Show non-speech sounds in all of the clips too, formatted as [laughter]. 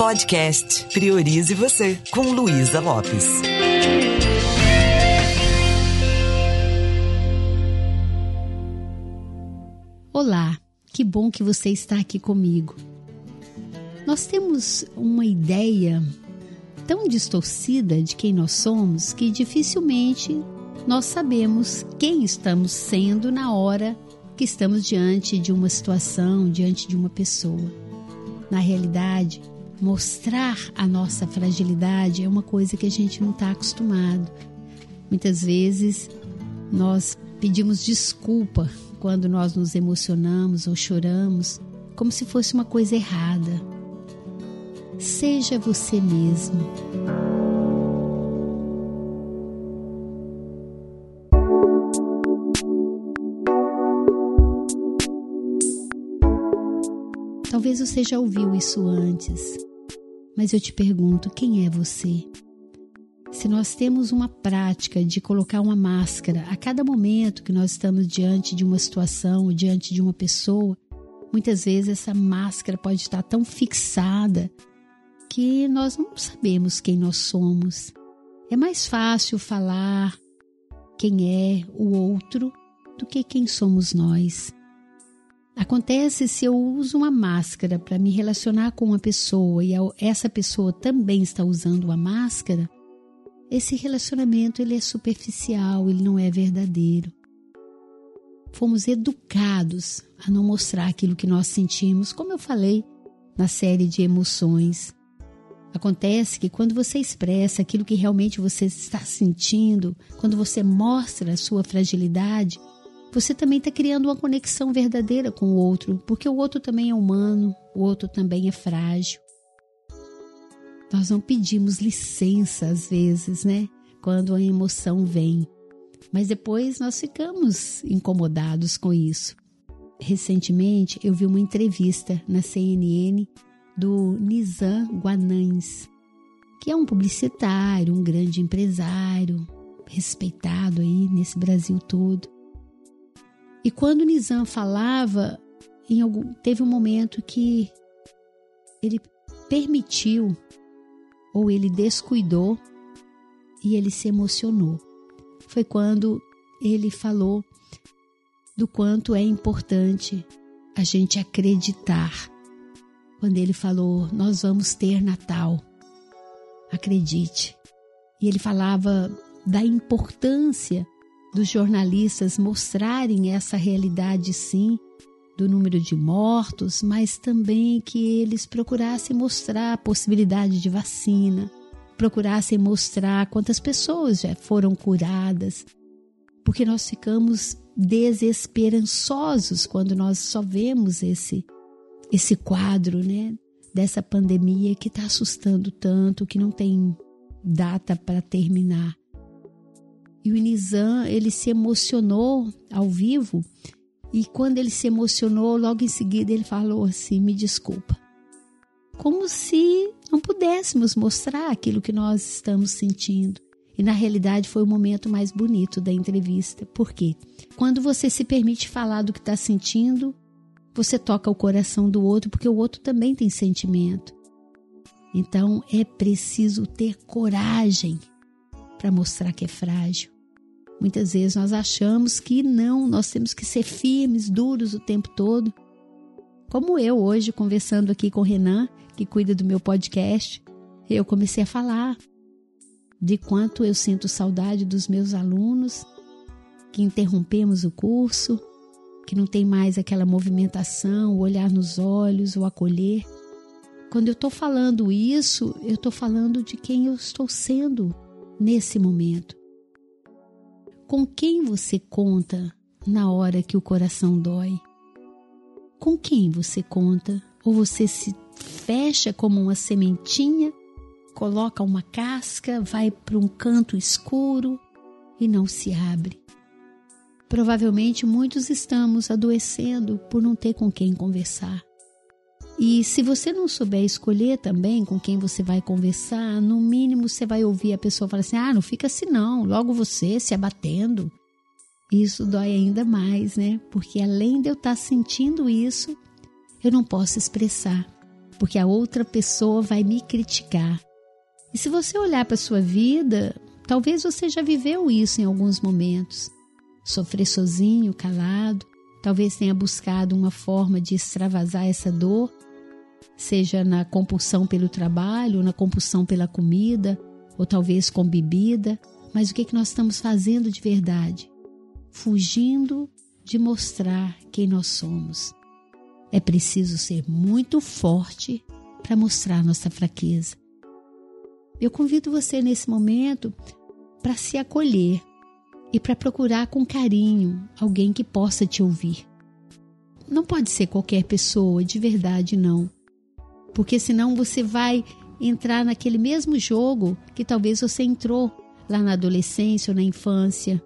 Podcast Priorize Você, com Luísa Lopes. Olá, que bom que você está aqui comigo. Nós temos uma ideia tão distorcida de quem nós somos que dificilmente nós sabemos quem estamos sendo na hora que estamos diante de uma situação, diante de uma pessoa. Na realidade, mostrar a nossa fragilidade é uma coisa que a gente não está acostumado. Muitas vezes nós pedimos desculpa quando nós nos emocionamos ou choramos, como se fosse uma coisa errada. Seja você mesmo. Talvez você já ouviu isso antes, mas eu te pergunto: quem é você? Se nós temos uma prática de colocar uma máscara a cada momento que nós estamos diante de uma situação, diante de uma pessoa, muitas vezes essa máscara pode estar tão fixada que nós não sabemos quem nós somos. É mais fácil falar quem é o outro do que quem somos nós. Acontece se eu uso uma máscara para me relacionar com uma pessoa e essa pessoa também está usando uma máscara, esse relacionamento ele é superficial, ele não é verdadeiro. Fomos educados a não mostrar aquilo que nós sentimos, como eu falei na série de emoções. Acontece que quando você expressa aquilo que realmente você está sentindo, quando você mostra a sua fragilidade, você também está criando uma conexão verdadeira com o outro, porque o outro também é humano, o outro também é frágil. Nós não pedimos licença às vezes, né? Quando a emoção vem. Mas depois nós ficamos incomodados com isso. Recentemente eu vi uma entrevista na CNN do Nizam Guanães, que é um publicitário, um grande empresário, respeitado aí nesse Brasil todo. E quando Nizam falava, algum, teve um momento que ele permitiu ou ele descuidou e ele se emocionou. Foi quando ele falou do quanto é importante a gente acreditar. Quando ele falou, nós vamos ter Natal. Acredite. E ele falava da importância dos jornalistas mostrarem essa realidade, sim, do número de mortos, mas também que eles procurassem mostrar a possibilidade de vacina, procurassem mostrar quantas pessoas já foram curadas, porque nós ficamos desesperançosos quando nós só vemos esse esse quadro, né, dessa pandemia que está assustando tanto, que não tem data para terminar. E o Nizam, ele se emocionou ao vivo e quando ele se emocionou, logo em seguida ele falou assim: "Me desculpa". Como se não pudéssemos mostrar aquilo que nós estamos sentindo. E na realidade foi o momento mais bonito da entrevista. Por quê? Quando você se permite falar do que está sentindo, você toca o coração do outro, porque o outro também tem sentimento. Então é preciso ter coragem para mostrar que é frágil. Muitas vezes nós achamos que não, nós temos que ser firmes, duros o tempo todo. Como eu hoje, conversando aqui com o Renan, que cuida do meu podcast, eu comecei a falar de quanto eu sinto saudade dos meus alunos, que interrompemos o curso, que não tem mais aquela movimentação, o olhar nos olhos, o acolher. Quando eu estou falando isso, eu estou falando de quem eu estou sendo nesse momento. Com quem você conta na hora que o coração dói? Com quem você conta? Ou você se fecha como uma sementinha, coloca uma casca, vai para um canto escuro e não se abre? Provavelmente muitos estamos adoecendo por não ter com quem conversar. E se você não souber escolher também com quem você vai conversar, no mínimo você vai ouvir a pessoa falar assim: ah, não fica assim não, logo você se abatendo. Isso dói ainda mais, né? Porque além de eu estar sentindo isso, eu não posso expressar. porque a outra pessoa vai me criticar. E se você olhar para sua vida, talvez você já viveu isso em alguns momentos. Sofrer sozinho, calado, talvez tenha buscado uma forma de extravasar essa dor, seja na compulsão pelo trabalho, na compulsão pela comida, ou talvez com bebida. Mas o que, é que nós estamos fazendo de verdade? Fugindo de mostrar quem nós somos. É preciso ser muito forte para mostrar nossa fraqueza. Eu convido você nesse momento para se acolher e para procurar com carinho alguém que possa te ouvir. Não pode ser qualquer pessoa, de verdade não. Porque senão você vai entrar naquele mesmo jogo que talvez você entrou lá na adolescência ou na infância.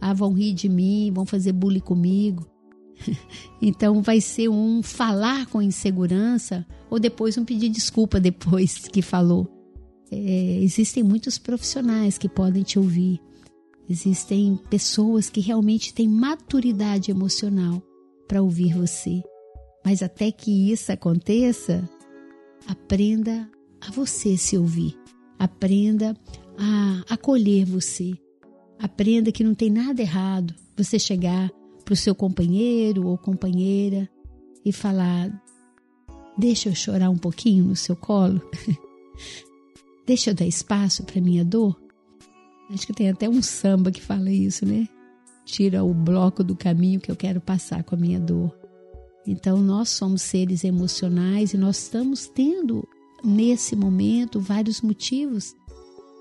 Ah, vão rir de mim, vão fazer bullying comigo. [laughs] então vai ser um falar com insegurança ou depois um pedir desculpa depois [laughs] que falou é, existem muitos profissionais que podem te ouvir. Existem pessoas que realmente têm maturidade emocional para ouvir você. Mas até que isso aconteça, aprenda a você se ouvir. Aprenda a acolher você. Aprenda que não tem nada errado você chegar para o seu companheiro ou companheira e falar: Deixa eu chorar um pouquinho no seu colo. [laughs] Deixa eu dar espaço para minha dor. Acho que tem até um samba que fala isso, né? Tira o bloco do caminho que eu quero passar com a minha dor. Então, nós somos seres emocionais e nós estamos tendo, nesse momento, vários motivos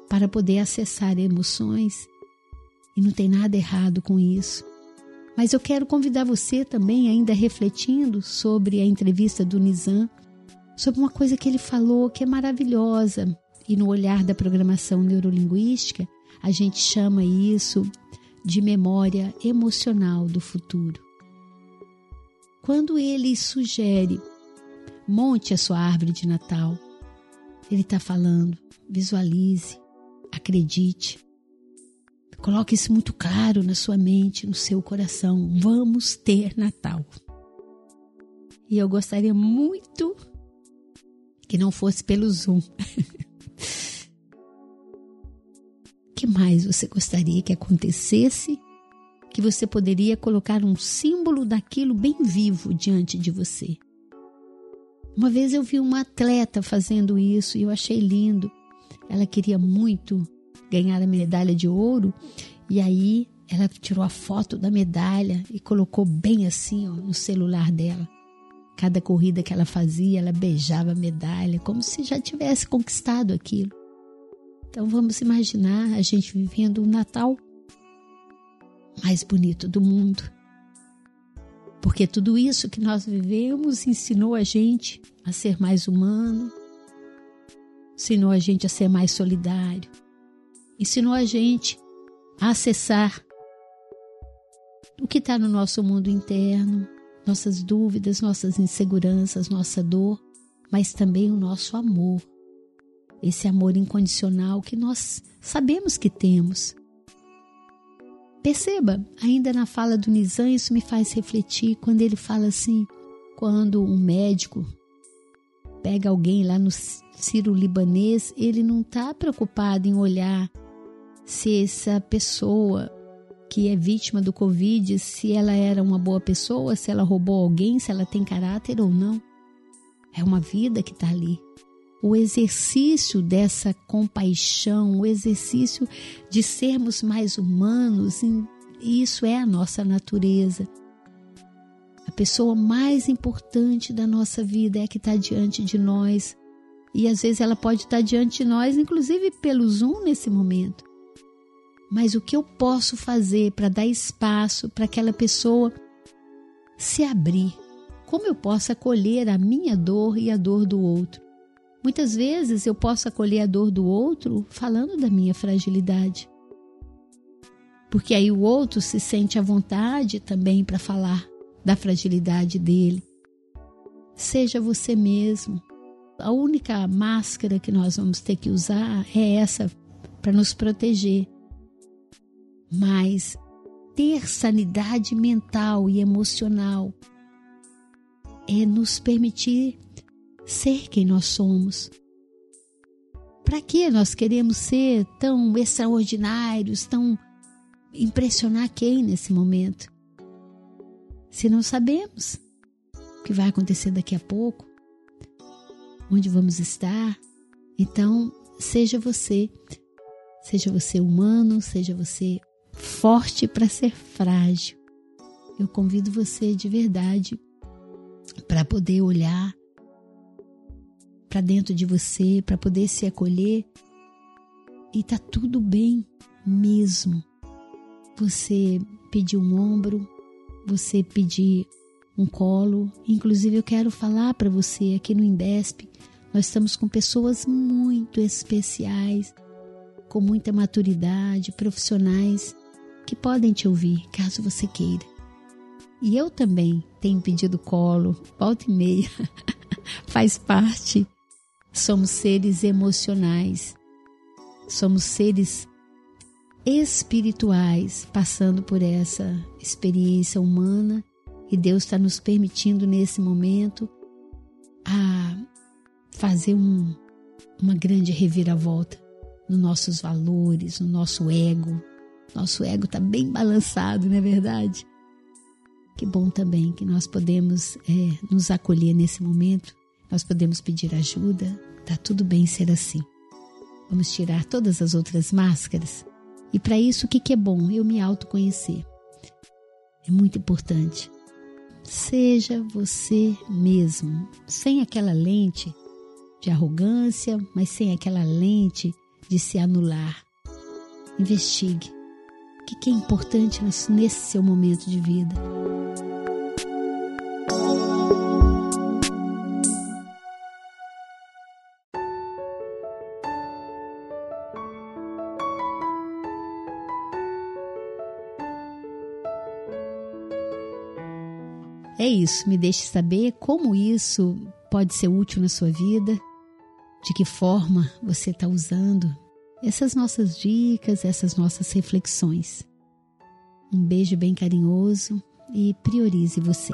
para poder acessar emoções. E não tem nada errado com isso. Mas eu quero convidar você também, ainda refletindo sobre a entrevista do Nizam, sobre uma coisa que ele falou que é maravilhosa. E no olhar da programação neurolinguística, a gente chama isso de memória emocional do futuro. Quando ele sugere monte a sua árvore de Natal, ele está falando, visualize, acredite, coloque isso muito claro na sua mente, no seu coração. Vamos ter Natal. E eu gostaria muito que não fosse pelo Zoom. [laughs] que mais você gostaria que acontecesse? Que você poderia colocar um símbolo daquilo bem vivo diante de você. Uma vez eu vi uma atleta fazendo isso e eu achei lindo. Ela queria muito ganhar a medalha de ouro e aí ela tirou a foto da medalha e colocou bem assim ó, no celular dela. Cada corrida que ela fazia, ela beijava a medalha, como se já tivesse conquistado aquilo. Então vamos imaginar a gente vivendo o Natal mais bonito do mundo. Porque tudo isso que nós vivemos ensinou a gente a ser mais humano, ensinou a gente a ser mais solidário, ensinou a gente a acessar o que está no nosso mundo interno, nossas dúvidas, nossas inseguranças, nossa dor, mas também o nosso amor esse amor incondicional que nós sabemos que temos. Perceba, ainda na fala do Nizam, isso me faz refletir quando ele fala assim: quando um médico pega alguém lá no Ciro Libanês, ele não está preocupado em olhar se essa pessoa que é vítima do Covid, se ela era uma boa pessoa, se ela roubou alguém, se ela tem caráter ou não. É uma vida que está ali o exercício dessa compaixão, o exercício de sermos mais humanos, isso é a nossa natureza. A pessoa mais importante da nossa vida é a que está diante de nós. E às vezes ela pode estar diante de nós, inclusive pelo Zoom nesse momento. Mas o que eu posso fazer para dar espaço para aquela pessoa se abrir? Como eu posso acolher a minha dor e a dor do outro? Muitas vezes eu posso acolher a dor do outro falando da minha fragilidade. Porque aí o outro se sente à vontade também para falar da fragilidade dele. Seja você mesmo. A única máscara que nós vamos ter que usar é essa para nos proteger. Mas ter sanidade mental e emocional é nos permitir ser quem nós somos. Para que nós queremos ser tão extraordinários, tão impressionar quem nesse momento? Se não sabemos o que vai acontecer daqui a pouco, onde vamos estar, então seja você, seja você humano, seja você forte para ser frágil. Eu convido você de verdade para poder olhar para dentro de você, para poder se acolher e tá tudo bem mesmo. Você pedir um ombro, você pedir um colo. Inclusive eu quero falar para você aqui no Indesp, nós estamos com pessoas muito especiais, com muita maturidade, profissionais que podem te ouvir, caso você queira. E eu também tenho pedido colo, volta e meia, [laughs] faz parte. Somos seres emocionais, somos seres espirituais passando por essa experiência humana e Deus está nos permitindo nesse momento a fazer um, uma grande reviravolta nos nossos valores, no nosso ego. Nosso ego está bem balançado, não é verdade? Que bom também que nós podemos é, nos acolher nesse momento, nós podemos pedir ajuda, tá tudo bem ser assim. Vamos tirar todas as outras máscaras. E para isso, o que, que é bom? Eu me autoconhecer. É muito importante. Seja você mesmo, sem aquela lente de arrogância, mas sem aquela lente de se anular. Investigue o que é importante nesse seu momento de vida. É isso, me deixe saber como isso pode ser útil na sua vida, de que forma você está usando essas nossas dicas, essas nossas reflexões. Um beijo bem carinhoso e priorize você.